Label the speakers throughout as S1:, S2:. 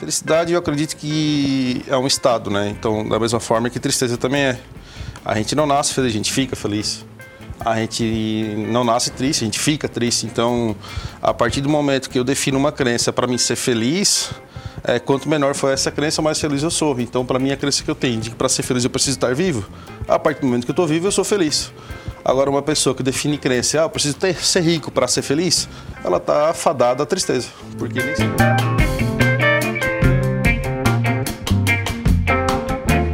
S1: Felicidade eu acredito que é um estado, né? Então, da mesma forma que tristeza também é. A gente não nasce feliz, a gente fica feliz. A gente não nasce triste, a gente fica triste. Então, a partir do momento que eu defino uma crença para mim ser feliz, é, quanto menor for essa crença, mais feliz eu sou. Então, para mim, a crença que eu tenho de que para ser feliz eu preciso estar vivo, a partir do momento que eu estou vivo, eu sou feliz. Agora, uma pessoa que define crença, ah, eu preciso ter, ser rico para ser feliz, ela está fadada à tristeza. Porque nem sempre.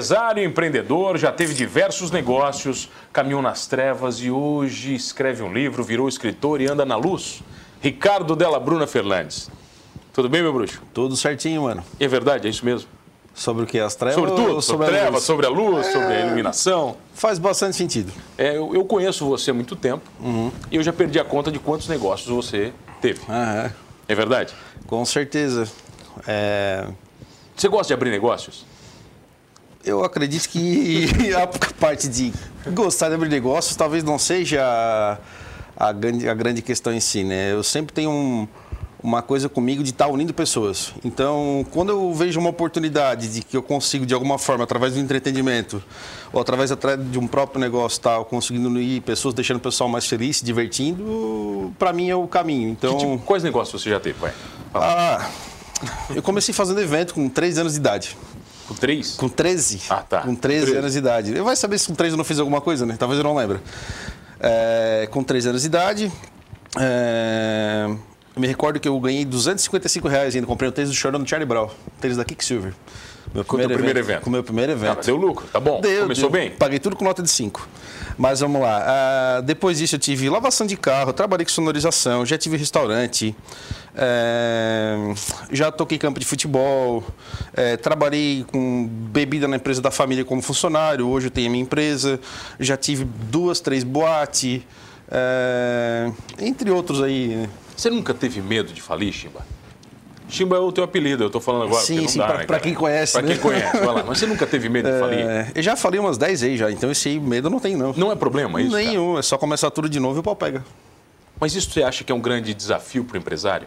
S2: Empresário, empreendedor, já teve diversos negócios, caminhou nas trevas e hoje escreve um livro, virou escritor e anda na luz. Ricardo Della Bruna Fernandes. Tudo bem, meu bruxo?
S1: Tudo certinho, mano.
S2: É verdade, é isso mesmo.
S1: Sobre o que? As trevas?
S2: Sobre tudo, sobre, a trevas, sobre a luz, é... sobre a iluminação.
S1: Faz bastante sentido.
S2: É, eu, eu, conheço você há muito tempo uhum. e eu já perdi a conta de quantos negócios você teve.
S1: Ah,
S2: é. é verdade?
S1: Com certeza. É...
S2: Você gosta de abrir negócios?
S1: Eu acredito que a parte de gostar de abrir negócios talvez não seja a, grande, a grande questão em si, né? Eu sempre tenho um, uma coisa comigo de estar unindo pessoas. Então, quando eu vejo uma oportunidade de que eu consigo, de alguma forma, através do entretenimento, ou através de um próprio negócio, tal, conseguindo unir pessoas, deixando o pessoal mais feliz, se divertindo, para mim é o caminho. Então,
S2: tipo, quais negócios você já teve? Vai.
S1: Ah, eu comecei fazendo evento com 3 anos de idade.
S2: Com 3?
S1: Com 13.
S2: Ah, tá.
S1: Com 13, 13. anos de idade. Eu vai saber se com 13 eu não fiz alguma coisa, né? Talvez eu não lembre. É, com 13 anos de idade. É, eu me recordo que eu ganhei 255 reais ainda. Comprei o tênis do Chorão do Charlie Brown. Tênis da Kicksilver.
S2: Meu primeiro, primeiro evento, evento.
S1: Com o meu primeiro evento. Ah,
S2: deu lucro, tá bom. Deu, Começou deu. bem?
S1: Paguei tudo com nota de 5. Mas vamos lá. Uh, depois disso eu tive lavação de carro, trabalhei com sonorização, já tive restaurante, é, já toquei campo de futebol, é, trabalhei com bebida na empresa da família como funcionário, hoje eu tenho a minha empresa, já tive duas, três boates, é, entre outros aí. Né?
S2: Você nunca teve medo de falir, Chimba? Chimba é o teu apelido, eu estou falando agora.
S1: Sim, sim, para né, quem conhece.
S2: Para
S1: né?
S2: quem conhece, vai lá. Mas você nunca teve medo de falir?
S1: É, eu já falei umas 10 vezes já, então esse medo não tem não.
S2: Não é problema isso?
S1: Nenhum,
S2: cara?
S1: é só começar tudo de novo e o pau pega.
S2: Mas isso você acha que é um grande desafio para o empresário?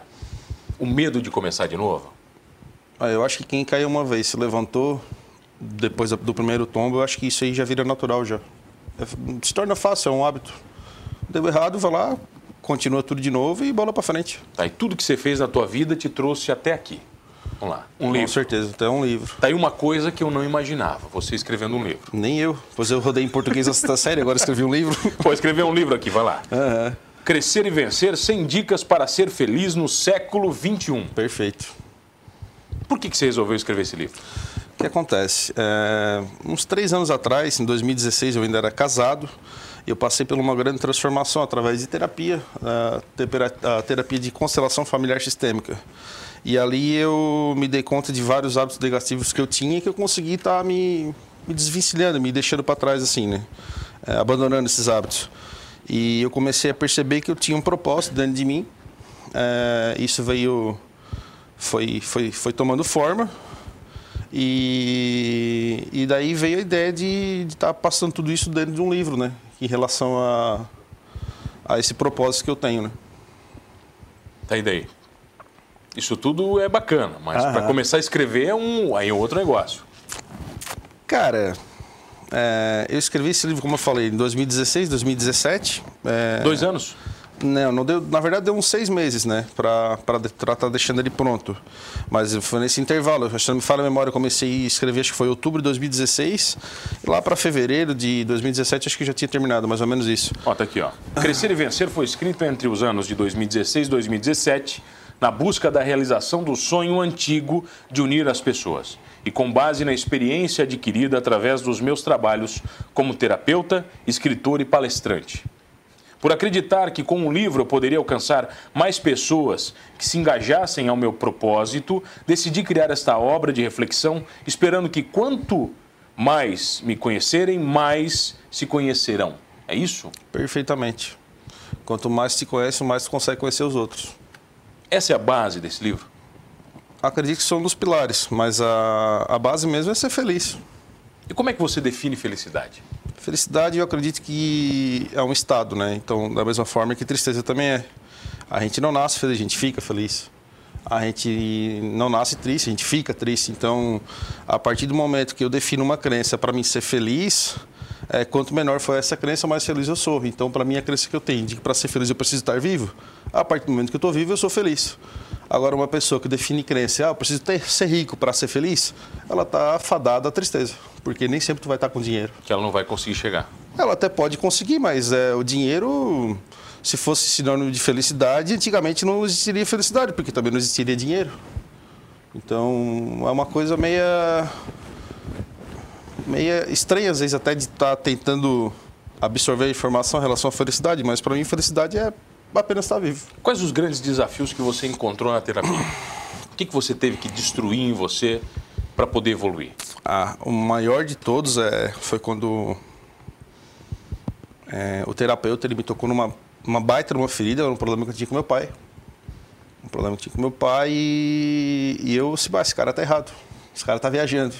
S2: O medo de começar de novo?
S1: Ah, eu acho que quem caiu uma vez, se levantou depois do primeiro tombo, eu acho que isso aí já vira natural já. É, se torna fácil, é um hábito. Deu errado, vai lá, continua tudo de novo e bola para frente.
S2: Tá, e tudo que você fez na tua vida te trouxe até aqui. Vamos lá. Um
S1: Com
S2: livro.
S1: Com certeza, até um livro.
S2: Tá aí uma coisa que eu não imaginava, você escrevendo um livro.
S1: Nem eu. Pois eu rodei em português essa série, agora escrevi um livro.
S2: Pô, escrever um livro aqui, vai lá.
S1: Uhum.
S2: Crescer e Vencer 100 dicas para ser feliz no século 21.
S1: Perfeito.
S2: Por que, que você resolveu escrever esse livro?
S1: O que acontece? É, uns três anos atrás, em 2016, eu ainda era casado. Eu passei por uma grande transformação através de terapia, a terapia de constelação familiar sistêmica. E ali eu me dei conta de vários hábitos negativos que eu tinha e que eu consegui estar tá me, me desvencilhando, me deixando para trás, assim, né? É, abandonando esses hábitos. E eu comecei a perceber que eu tinha um propósito dentro de mim. É, isso veio, foi, foi, foi tomando forma. E, e daí veio a ideia de estar tá passando tudo isso dentro de um livro, né? Em relação a, a esse propósito que eu tenho, né?
S2: Tá aí daí. Isso tudo é bacana, mas para começar a escrever é um, aí é outro negócio.
S1: Cara, é, eu escrevi esse livro, como eu falei, em 2016, 2017. É,
S2: Dois anos?
S1: Não, não deu, na verdade deu uns seis meses, né? Para estar tá deixando ele pronto. Mas foi nesse intervalo, se não me falha a memória, eu comecei a escrever, acho que foi outubro de 2016. E lá para fevereiro de 2017, acho que já tinha terminado, mais ou menos isso.
S2: Ó, tá aqui, ó. Crescer e Vencer foi escrito entre os anos de 2016 e 2017 na busca da realização do sonho antigo de unir as pessoas e com base na experiência adquirida através dos meus trabalhos como terapeuta, escritor e palestrante. Por acreditar que com um livro eu poderia alcançar mais pessoas que se engajassem ao meu propósito, decidi criar esta obra de reflexão, esperando que quanto mais me conhecerem, mais se conhecerão. É isso?
S1: Perfeitamente. Quanto mais te conhece, mais consegue conhecer os outros.
S2: Essa é a base desse livro?
S1: Acredito que são dos pilares, mas a, a base mesmo é ser feliz.
S2: E como é que você define felicidade?
S1: Felicidade, eu acredito que é um estado, né? Então, da mesma forma que tristeza também é. A gente não nasce feliz, a gente fica feliz. A gente não nasce triste, a gente fica triste. Então, a partir do momento que eu defino uma crença para mim ser feliz, é, quanto menor for essa crença, mais feliz eu sou. Então, para mim, a crença que eu tenho de que para ser feliz eu preciso estar vivo, a partir do momento que eu estou vivo, eu sou feliz. Agora, uma pessoa que define crença, ah, eu preciso ter, ser rico para ser feliz, ela está fadada à tristeza, porque nem sempre tu vai estar com dinheiro.
S2: Que ela não vai conseguir chegar.
S1: Ela até pode conseguir, mas é, o dinheiro, se fosse sinônimo de felicidade, antigamente não existiria felicidade, porque também não existiria dinheiro. Então, é uma coisa meia, meia estranha, às vezes, até de estar tá tentando absorver a informação em relação à felicidade, mas para mim, felicidade é apenas estar vivo.
S2: Quais os grandes desafios que você encontrou na terapia? O que, que você teve que destruir em você para poder evoluir?
S1: Ah, o maior de todos é, foi quando é, o terapeuta ele me tocou numa uma baita numa ferida, um problema que eu tinha com meu pai. Um problema que eu tinha com meu pai e, e eu, se esse cara tá errado. Esse cara tá viajando.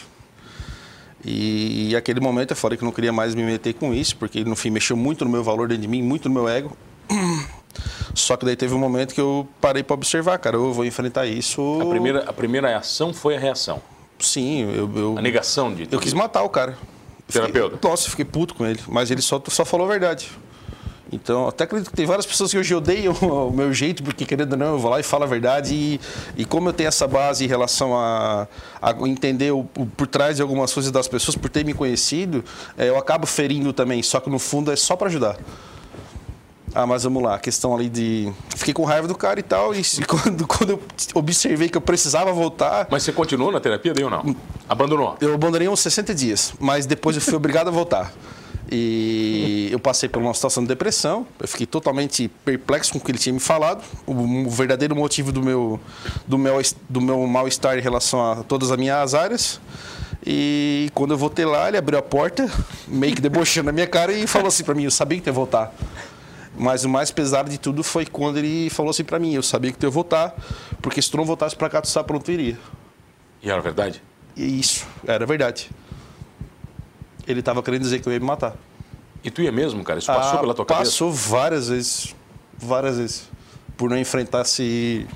S1: E, e aquele momento eu falei que não queria mais me meter com isso, porque no fim mexeu muito no meu valor dentro de mim, muito no meu ego. Só que daí teve um momento que eu parei para observar, cara, eu vou enfrentar isso.
S2: A primeira, a primeira ação foi a reação.
S1: Sim, eu. eu
S2: a negação de.
S1: Eu quis matar o cara.
S2: Terapeuta?
S1: Fiquei, nossa, fiquei puto com ele, mas ele só, só falou a verdade. Então, até acredito que tem várias pessoas que hoje odeiam o meu jeito, porque querendo ou não, eu vou lá e falo a verdade. E, e como eu tenho essa base em relação a, a entender o, o, por trás de algumas coisas das pessoas, por ter me conhecido, é, eu acabo ferindo também. Só que no fundo é só para ajudar. Ah, mas vamos lá, a questão ali de. Fiquei com raiva do cara e tal, e quando, quando eu observei que eu precisava voltar.
S2: Mas você continuou na terapia daí ou não? Abandonou?
S1: Eu abandonei uns 60 dias, mas depois eu fui obrigado a voltar. E eu passei por uma situação de depressão, eu fiquei totalmente perplexo com o que ele tinha me falado, o, verdadeiro motivo do meu, do meu, do meu mal-estar em relação a todas as minhas áreas. E quando eu voltei lá, ele abriu a porta, meio que debochando na minha cara e falou assim para mim: Eu sabia que ia voltar. Mas o mais pesado de tudo foi quando ele falou assim para mim: Eu sabia que tu ia voltar, porque se tu não voltasse para cá, tu sabe pra onde tu iria.
S2: E era verdade?
S1: E isso, era verdade. Ele estava querendo dizer que eu ia me matar.
S2: E tu ia mesmo, cara? Isso passou ah, pela tua cabeça?
S1: Passou várias vezes. Várias vezes. Por não enfrentar esse.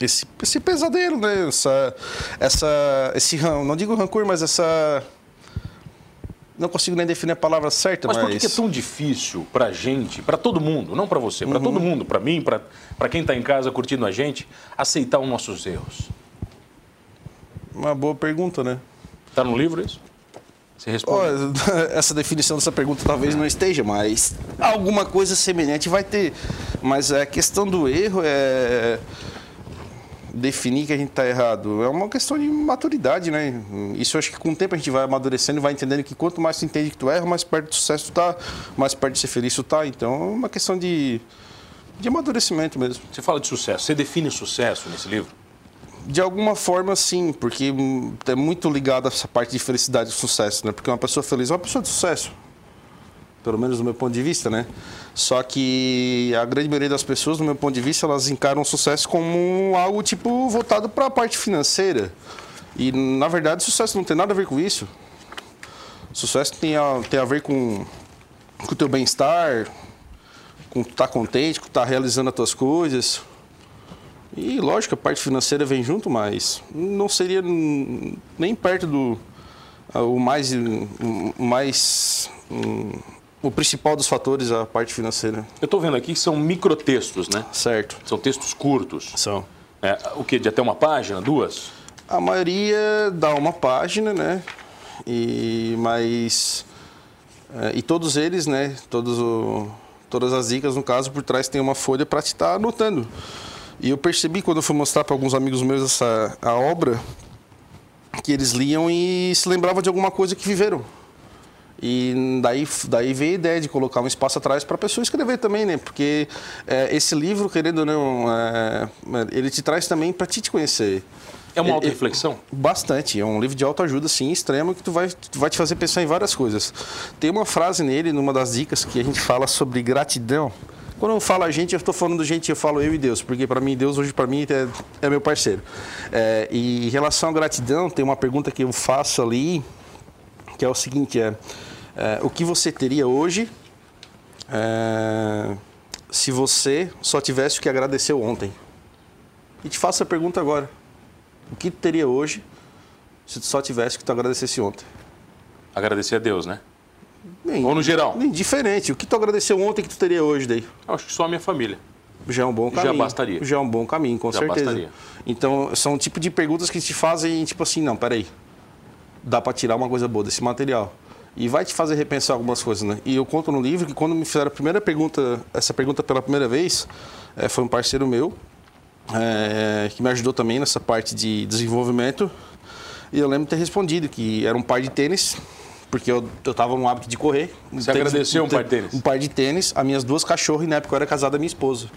S1: Esse, esse pesadelo, né? Essa, essa, esse, não digo rancor, mas essa não consigo nem definir a palavra certa,
S2: mas...
S1: Mas
S2: por que é tão difícil para gente, para todo mundo, não para você, para uhum. todo mundo, para mim, para quem está em casa curtindo a gente, aceitar os nossos erros?
S1: Uma boa pergunta, né?
S2: Está no livro isso? Você responde.
S1: Oh, essa definição dessa pergunta talvez não esteja, mas alguma coisa semelhante vai ter. Mas a questão do erro é definir que a gente está errado. É uma questão de maturidade, né? Isso eu acho que com o tempo a gente vai amadurecendo e vai entendendo que quanto mais tu entende que tu erra, mais perto do sucesso tu tá, mais perto de ser feliz tu tá. Então é uma questão de, de amadurecimento mesmo.
S2: Você fala de sucesso. Você define sucesso nesse livro?
S1: De alguma forma, sim, porque é muito ligado a essa parte de felicidade e sucesso, né? Porque uma pessoa feliz é uma pessoa de sucesso pelo menos do meu ponto de vista, né? Só que a grande maioria das pessoas, do meu ponto de vista, elas encaram o sucesso como algo tipo voltado para a parte financeira. E na verdade, sucesso não tem nada a ver com isso. Sucesso tem a, tem a ver com, com o teu bem-estar, com estar tá contente, com estar tá realizando as tuas coisas. E lógico, a parte financeira vem junto, mas não seria nem perto do o mais, o mais o principal dos fatores é a parte financeira.
S2: Eu estou vendo aqui que são microtextos, né?
S1: Certo.
S2: São textos curtos.
S1: São.
S2: É, o que? De até uma página, duas?
S1: A maioria dá uma página, né? E mas é, e todos eles, né? Todos o, todas as dicas, no caso, por trás tem uma folha para te estar tá anotando. E eu percebi quando eu fui mostrar para alguns amigos meus essa a obra que eles liam e se lembravam de alguma coisa que viveram. E daí, daí veio a ideia de colocar um espaço atrás para a pessoa escrever também, né? Porque é, esse livro, querendo ou não, é, ele te traz também para te, conhecer.
S2: É uma auto-reflexão?
S1: Bastante. É um livro de autoajuda, sim, extremo, que tu vai, tu vai te fazer pensar em várias coisas. Tem uma frase nele, numa das dicas, que a gente fala sobre gratidão. Quando eu falo a gente, eu estou falando gente, eu falo eu e Deus, porque para mim, Deus hoje para mim é, é, meu parceiro. É, e em relação à gratidão, tem uma pergunta que eu faço ali, que é o seguinte, é o que você teria hoje é, se você só tivesse o que agradeceu ontem? E te faço a pergunta agora. O que tu teria hoje se tu só tivesse o que tu agradecesse ontem?
S2: Agradecer a Deus, né? Nem, Ou no geral?
S1: Indiferente. O que tu agradeceu ontem que tu teria hoje daí?
S2: Eu acho que só a minha família.
S1: Já é um bom caminho.
S2: Já bastaria.
S1: Já é um bom caminho, com Já certeza. Bastaria. Então, são o tipo de perguntas que te fazem, tipo assim, não, peraí. Dá para tirar uma coisa boa desse material. E vai te fazer repensar algumas coisas, né? E eu conto no livro que quando me fizeram a primeira pergunta, essa pergunta pela primeira vez, é, foi um parceiro meu, é, que me ajudou também nessa parte de desenvolvimento. E eu lembro de ter respondido que era um par de tênis, porque eu, eu tava no hábito de correr.
S2: Você tênis, agradeceu um, um par de tênis?
S1: Um par de tênis, as minhas duas cachorras, e na época eu era casado da minha esposa.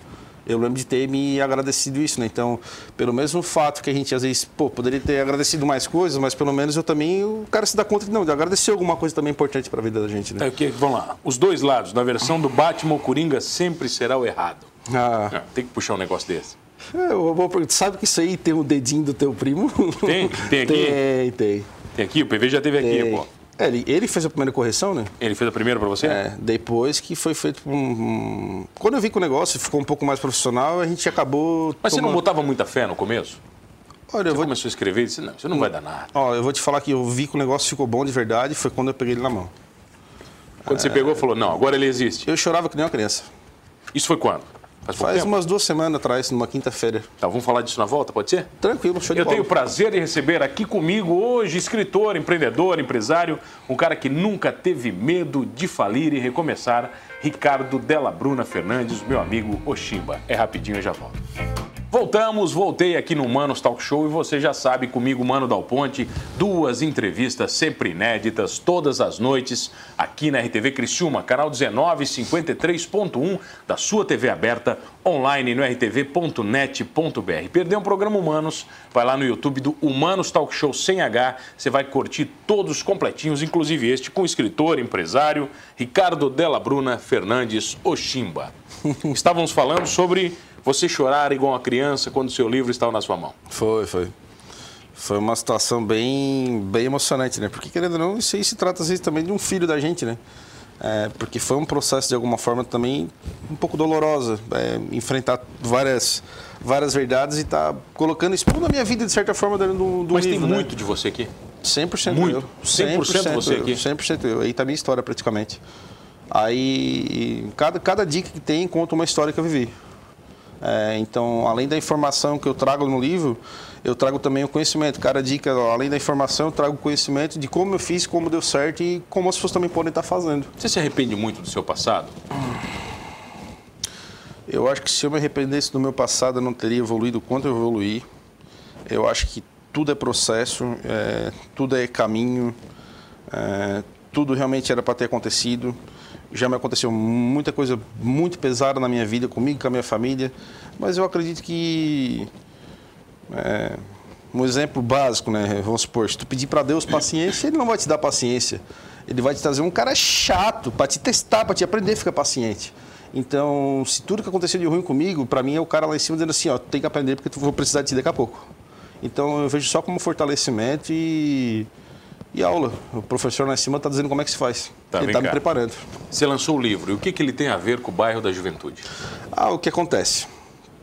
S1: Eu lembro de ter me agradecido isso, né? Então, pelo mesmo fato que a gente às vezes, pô, poderia ter agradecido mais coisas, mas pelo menos eu também, o cara se dá conta que não, de agradecer alguma coisa também importante para a vida da gente, né?
S2: É, okay, vamos lá. Os dois lados, na versão do Batman, o Coringa sempre será o errado. Ah. Não, tem que puxar um negócio desse.
S1: É, vou, sabe que isso aí tem o dedinho do teu primo?
S2: Tem? Tem aqui?
S1: Tem, tem.
S2: Tem aqui? O PV já teve tem. aqui, pô.
S1: É, ele, ele, fez a primeira correção, né?
S2: Ele fez a primeira para você?
S1: É, depois que foi feito um... Quando eu vi que o negócio ficou um pouco mais profissional, a gente acabou...
S2: Mas tomando... você não botava muita fé no começo?
S1: Olha,
S2: você
S1: eu vou...
S2: começou a escrever e disse, não, isso não vai dar nada.
S1: Ó, eu vou te falar que eu vi que o negócio ficou bom de verdade, foi quando eu peguei ele na mão.
S2: Quando é... você pegou, falou, não, agora ele existe.
S1: Eu chorava que nem uma criança.
S2: Isso foi quando?
S1: Faz, Faz umas duas semanas atrás, numa quinta-feira.
S2: Tá, vamos falar disso na volta, pode ser?
S1: Tranquilo, show de
S2: Eu tenho o prazer de receber aqui comigo hoje escritor, empreendedor, empresário, um cara que nunca teve medo de falir e recomeçar, Ricardo Della Bruna Fernandes, meu amigo Oshimba. É rapidinho, eu já volto. Voltamos, voltei aqui no Manos Talk Show e você já sabe, comigo, Mano Dal Ponte, duas entrevistas sempre inéditas, todas as noites, aqui na RTV Criciúma, canal 1953.1 da sua TV aberta, online no rtv.net.br. Perdeu um programa Humanos? Vai lá no YouTube do Humanos Talk Show sem H, você vai curtir todos completinhos, inclusive este com o escritor, empresário Ricardo Della Bruna Fernandes Oshimba. Estávamos falando sobre você chorar igual uma criança quando o seu livro estava na sua mão?
S1: Foi, foi. Foi uma situação bem, bem emocionante, né? Porque, querendo ou não, isso aí se trata às vezes também de um filho da gente, né? É, porque foi um processo, de alguma forma, também um pouco dolorosa. É, enfrentar várias, várias verdades e estar tá colocando isso na minha vida, de certa forma, dentro do, do
S2: Mas
S1: livro,
S2: tem
S1: né?
S2: muito de você aqui?
S1: 100%
S2: muito.
S1: eu.
S2: 100%, 100% você
S1: eu,
S2: aqui?
S1: 100% eu. Aí tá a minha história, praticamente. Aí, cada, cada dica que tem conta uma história que eu vivi. É, então, além da informação que eu trago no livro, eu trago também o conhecimento. Cada dica, além da informação, eu trago o conhecimento de como eu fiz, como deu certo e como as pessoas também podem estar fazendo.
S2: Você se arrepende muito do seu passado?
S1: Eu acho que se eu me arrependesse do meu passado, eu não teria evoluído quanto eu evoluí. Eu acho que tudo é processo, é, tudo é caminho, é, tudo realmente era para ter acontecido já me aconteceu muita coisa muito pesada na minha vida, comigo, com a minha família, mas eu acredito que. É, um exemplo básico, né? Vamos supor, se tu pedir para Deus paciência, Ele não vai te dar paciência. Ele vai te trazer um cara chato para te testar, para te aprender a ficar paciente. Então, se tudo que aconteceu de ruim comigo, para mim é o cara lá em cima dizendo assim, ó, tem que aprender porque tu vou precisar de ti daqui a pouco. Então, eu vejo só como fortalecimento e e aula. O professor lá em cima está dizendo como é que se faz. Tá, ele está me preparando.
S2: Você lançou o livro. E o que, que ele tem a ver com o bairro da juventude?
S1: Ah, o que acontece?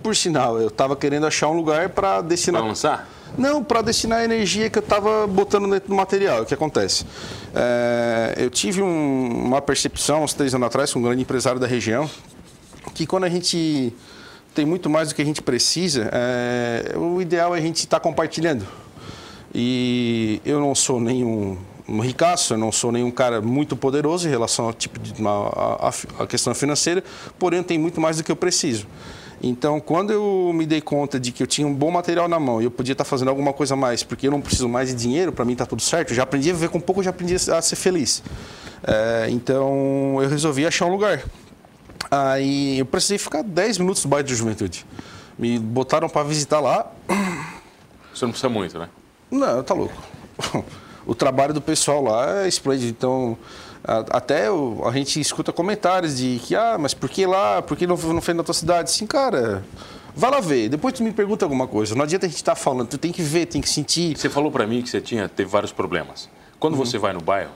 S1: Por sinal, eu estava querendo achar um lugar para destinar.
S2: Para lançar?
S1: Não, para destinar a energia que eu estava botando dentro do material. O que acontece? É, eu tive um, uma percepção, uns três anos atrás, com um grande empresário da região, que quando a gente tem muito mais do que a gente precisa, é, o ideal é a gente estar tá compartilhando. E eu não sou nenhum um ricaço, eu não sou nenhum cara muito poderoso em relação ao tipo de a, a, a, questão financeira, porém eu tenho muito mais do que eu preciso. Então, quando eu me dei conta de que eu tinha um bom material na mão e eu podia estar fazendo alguma coisa mais, porque eu não preciso mais de dinheiro, para mim está tudo certo, já aprendi a viver com pouco, já aprendi a ser feliz. É, então, eu resolvi achar um lugar. Aí, eu precisei ficar 10 minutos do bairro da juventude. Me botaram para visitar lá
S2: Você não precisa muito, né?
S1: Não, tá louco. O trabalho do pessoal lá é esplêndido. Então, até a gente escuta comentários de que, ah, mas por que lá? Por que não, não fez na tua cidade? Sim, cara, vai lá ver. Depois tu me pergunta alguma coisa. Não adianta a gente estar falando, tu tem que ver, tem que sentir.
S2: Você falou para mim que você tinha, teve vários problemas. Quando
S1: Uhum.
S2: você vai no bairro,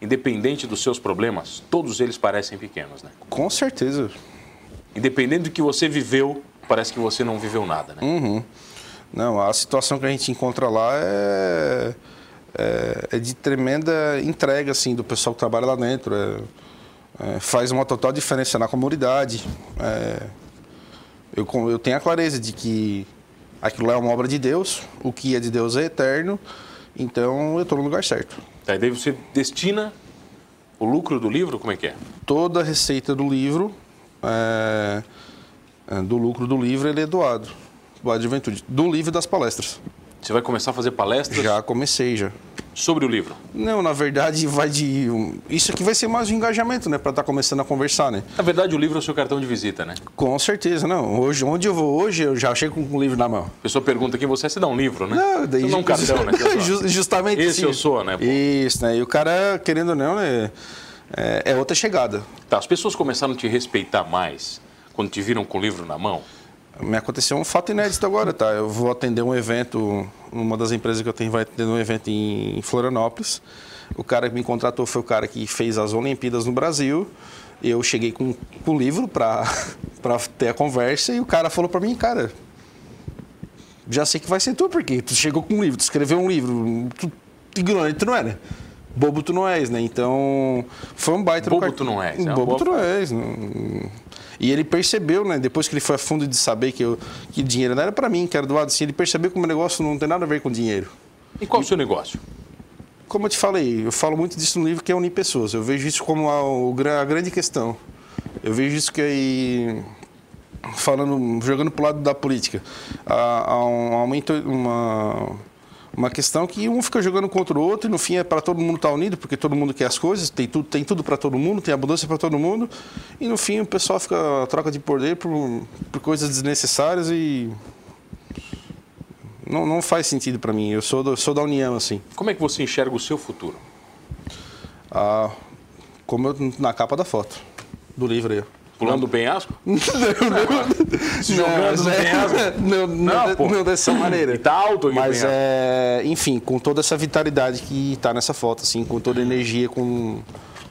S2: independente dos seus problemas, todos eles parecem pequenos, né?
S1: Com certeza.
S2: Independente do que você viveu, parece que você não viveu nada, né?
S1: Uhum. Não, a situação que a gente encontra lá é, é, é de tremenda entrega, assim, do pessoal que trabalha lá dentro. É- é, faz uma total diferença na comunidade. É, eu, eu tenho a clareza de que aquilo é uma obra de Deus, o que é de Deus é eterno, então eu estou no lugar certo.
S2: Tá, e daí você destina o lucro do livro, como é que é?
S1: Toda a receita do livro, é, é, do lucro do livro, ele é doado. Doado de juventude. Do livro e das palestras.
S2: Você vai começar a fazer palestras
S1: Já comecei, já.
S2: sobre o livro.
S1: Não, na verdade vai de. um- Isso aqui vai ser mais um engajamento, né? Pra estar começando a conversar, né?
S2: Na verdade, o livro é o seu cartão de visita, né?
S1: Com certeza, não. Hoje, onde eu vou hoje, eu já chego com o livro na mão.
S2: A pessoa pergunta quem você é, você dá um livro, né?
S1: Não, daí.
S2: Você dá um cartão, né?
S1: Justamente
S2: Esse
S1: sim.
S2: eu sou, né, pô?
S1: Isso, né? E o cara, querendo ou não, né? É, é outra chegada.
S2: Tá, as pessoas começaram a te respeitar mais quando te viram com o livro na mão.
S1: Me aconteceu um fato inédito agora, tá? Eu vou atender um evento, uma das empresas que eu tenho vai atender um evento em Florianópolis. O cara que me contratou foi o cara que fez as Olimpíadas no Brasil. Eu cheguei com, com o livro para ter a conversa e o cara falou para mim, cara, já sei que vai ser tu, porque tu chegou com um livro, tu escreveu um livro, tu, ignorante tu não é, né? Bobo tu não és, né? Então, foi um baita...
S2: Bobo
S1: no
S2: tu não és, é
S1: Bobo tu não és. não- E ele percebeu, né? Depois que ele foi a fundo de saber que, eu, que dinheiro não era para mim, que era doado assim, ele percebeu que o meu negócio não tem nada a ver com dinheiro.
S2: E qual é o seu negócio?
S1: Como eu te falei, eu falo muito disso no livro que é unir pessoas. Eu vejo isso como a, o a grande questão. Eu vejo isso que aí falando, jogando pro lado da política, há, há um- há uma, into- uma uma questão que um fica jogando contra o outro e no fim é para todo mundo estar unido, porque todo mundo quer as coisas, tem tudo, tem tudo para todo mundo, tem abundância para todo mundo, e no fim o pessoal fica troca de poder por, por coisas desnecessárias e não, não faz sentido para mim. Eu sou, do, sou da união assim.
S2: Como é que você enxerga o seu futuro?
S1: Ah, como eu, na capa da foto do livro aí.
S2: Pulando do penhasco?
S1: Se
S2: jogando no penhasco?
S1: Não, não,
S2: Não,
S1: não dessa maneira.
S2: E tá alto o
S1: Mas é, enfim, com toda essa vitalidade que está nessa foto, assim, com toda a energia, com,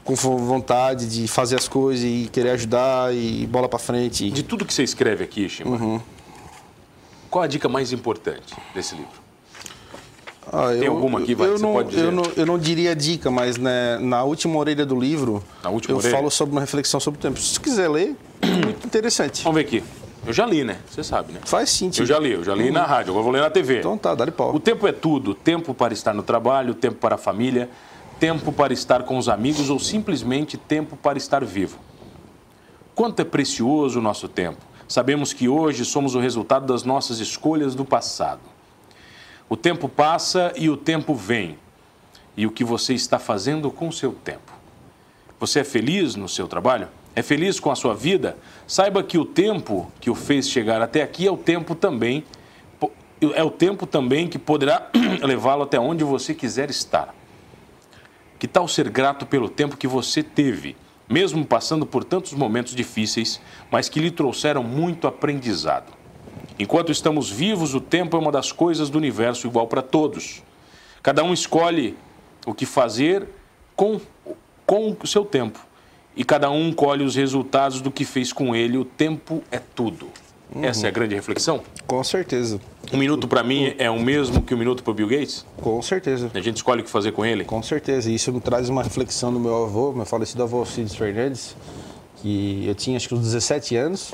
S1: com vontade de fazer as coisas e querer ajudar e bola para frente.
S2: De tudo que você escreve aqui, Shima,
S1: Uhum.
S2: qual a dica mais importante desse livro?
S1: Ah,
S2: Tem alguma aqui, vai,
S1: eu não,
S2: pode dizer?
S1: Eu não, eu não diria dica, mas né, na última orelha do livro,
S2: Na última
S1: eu
S2: orelha?
S1: falo sobre uma reflexão sobre o tempo. Se você quiser ler, é muito interessante.
S2: Vamos ver aqui. Eu já li, né? Você sabe, né?
S1: Faz sentido.
S2: Eu já li, eu já li na rádio, agora vou ler na TV.
S1: Então tá, dá-lhe pau.
S2: O tempo é tudo. Tempo para estar no trabalho, tempo para a família, tempo para estar com os amigos ou simplesmente tempo para estar vivo. Quanto é precioso o nosso tempo. Sabemos que hoje somos o resultado das nossas escolhas do passado. O tempo passa e o tempo vem. E o que você está fazendo com o seu tempo? Você é feliz no seu trabalho? É feliz com a sua vida? Saiba que o tempo que o fez chegar até aqui é o tempo também é o tempo também que poderá levá-lo até onde você quiser estar. Que tal ser grato pelo tempo que você teve, mesmo passando por tantos momentos difíceis, mas que lhe trouxeram muito aprendizado? Enquanto estamos vivos, o tempo é uma das coisas do universo igual para todos. Cada um escolhe o que fazer com, com o seu tempo. E cada um colhe os resultados do que fez com ele. O tempo é tudo. Essa é a grande reflexão?
S1: Com certeza.
S2: Um minuto para mim é o mesmo que um minuto para o Bill Gates?
S1: Com certeza.
S2: A gente escolhe o que fazer com ele?
S1: Com certeza. Isso me traz uma reflexão do meu avô, meu falecido avô Cides Fernandes, que eu tinha acho que uns 17 anos.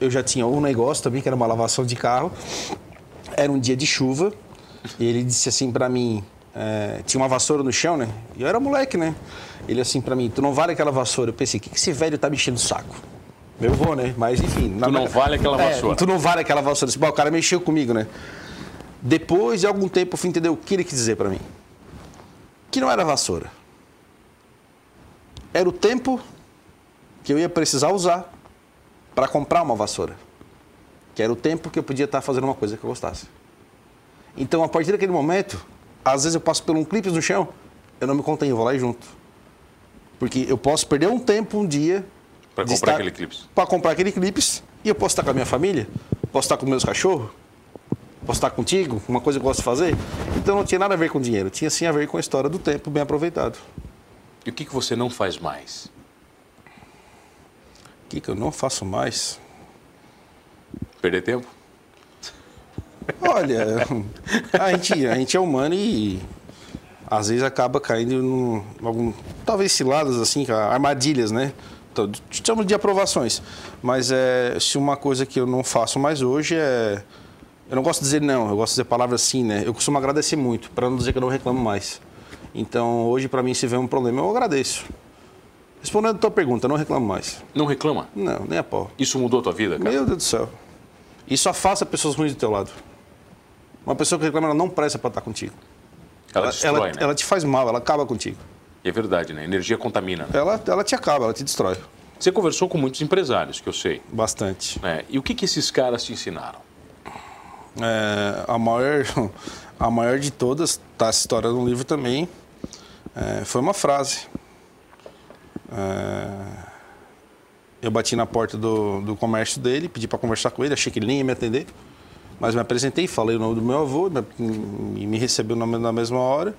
S1: Eu já tinha um negócio também, que era uma lavação de carro. Era um dia de chuva. E ele disse assim pra mim, é, tinha uma vassoura no chão, né? E eu era moleque, né? Ele assim pra mim, tu não vale aquela vassoura. Eu pensei, o que, que esse velho tá me enchendo o saco? Meu avô, né? Mas enfim. na
S2: Tu não vale aquela
S1: É,
S2: vassoura.
S1: tu não vale aquela vassoura. "Bom, O cara mexeu comigo, né? Depois de algum tempo eu fui entender o que ele quis dizer pra mim. Que não era vassoura. Era o tempo que eu ia precisar usar para comprar uma vassoura. Que era o tempo que eu podia estar fazendo uma coisa que eu gostasse. Então, a partir daquele momento, às vezes eu passo por um clipe no chão, eu não me contenho, eu vou lá e junto. Porque eu posso perder um tempo, um dia.
S2: Para comprar estar, aquele clips.
S1: Para comprar aquele clips. E eu posso estar com a minha família, posso estar com meus cachorros, posso estar contigo, uma coisa que eu gosto de fazer. Então não tinha nada a ver com dinheiro, tinha sim a ver com a história do tempo bem aproveitado.
S2: E o que, que você não faz mais?
S1: O que, que eu não faço mais?
S2: Perder tempo?
S1: Olha, a gente, a gente é humano e às vezes acaba caindo em algum, talvez ciladas assim, armadilhas, né? Então, Chamo de aprovações. Mas é, se uma coisa que eu não faço mais hoje é. Eu não gosto de dizer não, eu gosto de dizer palavras sim, né? Eu costumo agradecer muito, para não dizer que eu não reclamo mais. Então, hoje, para mim, se vê um problema, eu agradeço. Respondendo a tua pergunta, não reclamo mais.
S2: Não reclama?
S1: Não, nem a pau.
S2: Isso mudou a tua vida, cara?
S1: Meu Deus do céu. Isso afasta pessoas ruins do teu lado. Uma pessoa que reclama, ela não presta para estar contigo.
S2: Ela, ela destrói,
S1: ela,
S2: né?
S1: ela te faz mal, ela acaba contigo.
S2: E é verdade, né? A energia contamina. Né?
S1: Ela, ela te acaba, ela te destrói.
S2: Você conversou com muitos empresários, que eu sei.
S1: Bastante.
S2: É, e o que, que esses caras te ensinaram?
S1: É, a, maior, a maior de todas, tá essa história no livro também, é, foi uma frase. É, eu bati na porta do, do comércio dele, pedi para conversar com ele, achei que ele nem ia me atender, mas me apresentei, falei o nome do meu avô, me, me recebeu na mesma hora.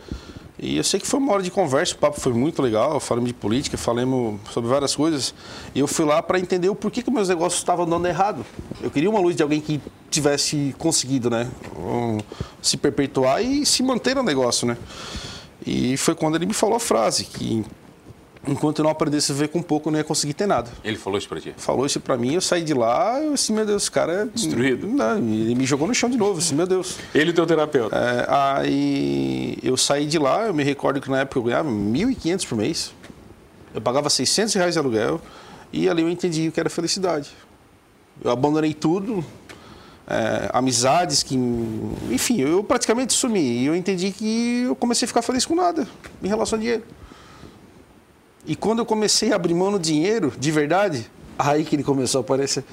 S1: E eu sei que foi uma hora de conversa, o papo foi muito legal, falamos de política, falamos sobre várias coisas. E eu fui lá para entender o porquê que meus negócios estavam dando errado. Eu queria uma luz de alguém que tivesse conseguido, né, se perpetuar e se manter no negócio, né. E foi quando ele me falou a frase que enquanto eu não aprendesse a ver com pouco, eu não ia conseguir ter nada.
S2: Ele falou isso pra ti?
S1: Falou isso pra mim, eu saí de lá, eu disse, meu Deus, esse cara é...
S2: Destruído.
S1: Não, ele me jogou no chão de novo, disse, meu Deus.
S2: Ele e teu terapeuta?
S1: É, aí eu saí de lá, eu me recordo que na época eu ganhava 1.500 por mês. Eu pagava 600 reais de aluguel e ali eu entendi o que era felicidade. Eu abandonei tudo, é, amizades que... Enfim, eu praticamente sumi e eu entendi que eu comecei a ficar feliz com nada em relação a dinheiro. E quando eu comecei a abrir mão no dinheiro, de verdade, aí que ele começou a aparecer.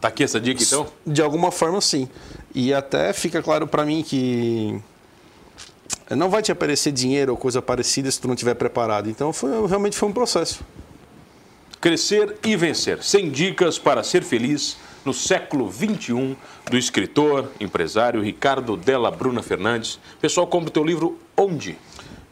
S2: Tá aqui essa dica então?
S1: De alguma forma, sim. E até fica claro para mim que não vai te aparecer dinheiro ou coisa parecida se tu não estiver preparado. Então, foi, realmente foi um processo.
S2: Crescer e vencer. 100 dicas para ser feliz no século 21 do escritor, empresário Ricardo Della Bruna Fernandes. Pessoal, compra o teu livro onde?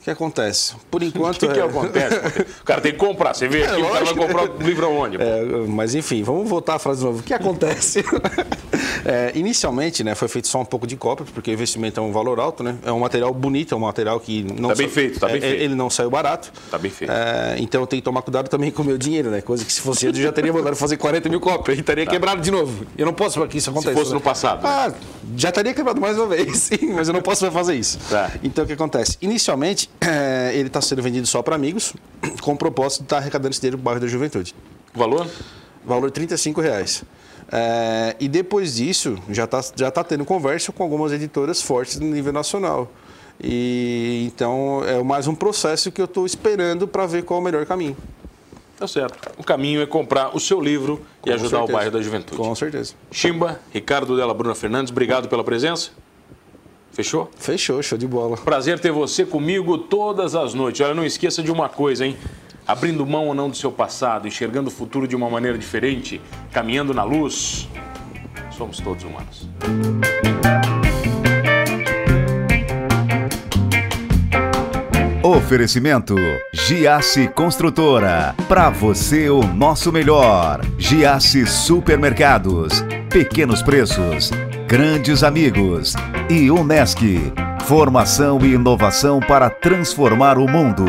S1: Que acontece? Por enquanto.
S2: O que, que é... acontece? O cara tem que comprar. Você vê é, aqui, é, o cara vai comprar o livro onde?
S1: É, mas enfim, vamos voltar à frase de novo. O que acontece? é, inicialmente, né, foi feito só um pouco de cópia, porque o investimento é um valor alto, né? É um material bonito, é um material que não.
S2: Tá bem sa... feito, tá bem
S1: é,
S2: feito.
S1: Ele não saiu barato.
S2: Tá bem feito.
S1: Então eu tenho que tomar cuidado também com o meu dinheiro, né? Coisa que se fosse eu já teria mandado fazer 40 mil cópias e estaria tá. quebrado de novo. Eu não posso para que isso aconteça.
S2: Se fosse
S1: né?
S2: no passado. Né?
S1: Ah, já estaria quebrado mais uma vez, sim, mas eu não posso fazer isso.
S2: Tá.
S1: Então o que acontece? Inicialmente, ele está sendo vendido só para amigos, com o propósito de estar tá arrecadando esse dinheiro para o bairro da juventude.
S2: Valor?
S1: Valor 35 reais. É, e depois disso, já está já tá tendo conversa com algumas editoras fortes no nível nacional. E então é mais um processo que eu estou esperando para ver qual é o melhor caminho.
S2: Tá certo. O caminho é comprar o seu livro com e ajudar certeza. o bairro da juventude.
S1: Com certeza.
S2: Chimba, Ricardo Della Bruna Fernandes, obrigado pela presença. Fechou?
S1: Fechou, show de bola.
S2: Prazer ter você comigo todas as noites. Olha, não esqueça de uma coisa, hein? Abrindo mão ou não do seu passado, enxergando o futuro de uma maneira diferente, caminhando na luz. Somos todos humanos.
S3: Oferecimento Giasse Construtora. Para você o nosso melhor. Giasse Supermercados. Pequenos preços Grandes Amigos e Unesc. Formação e inovação para transformar o mundo.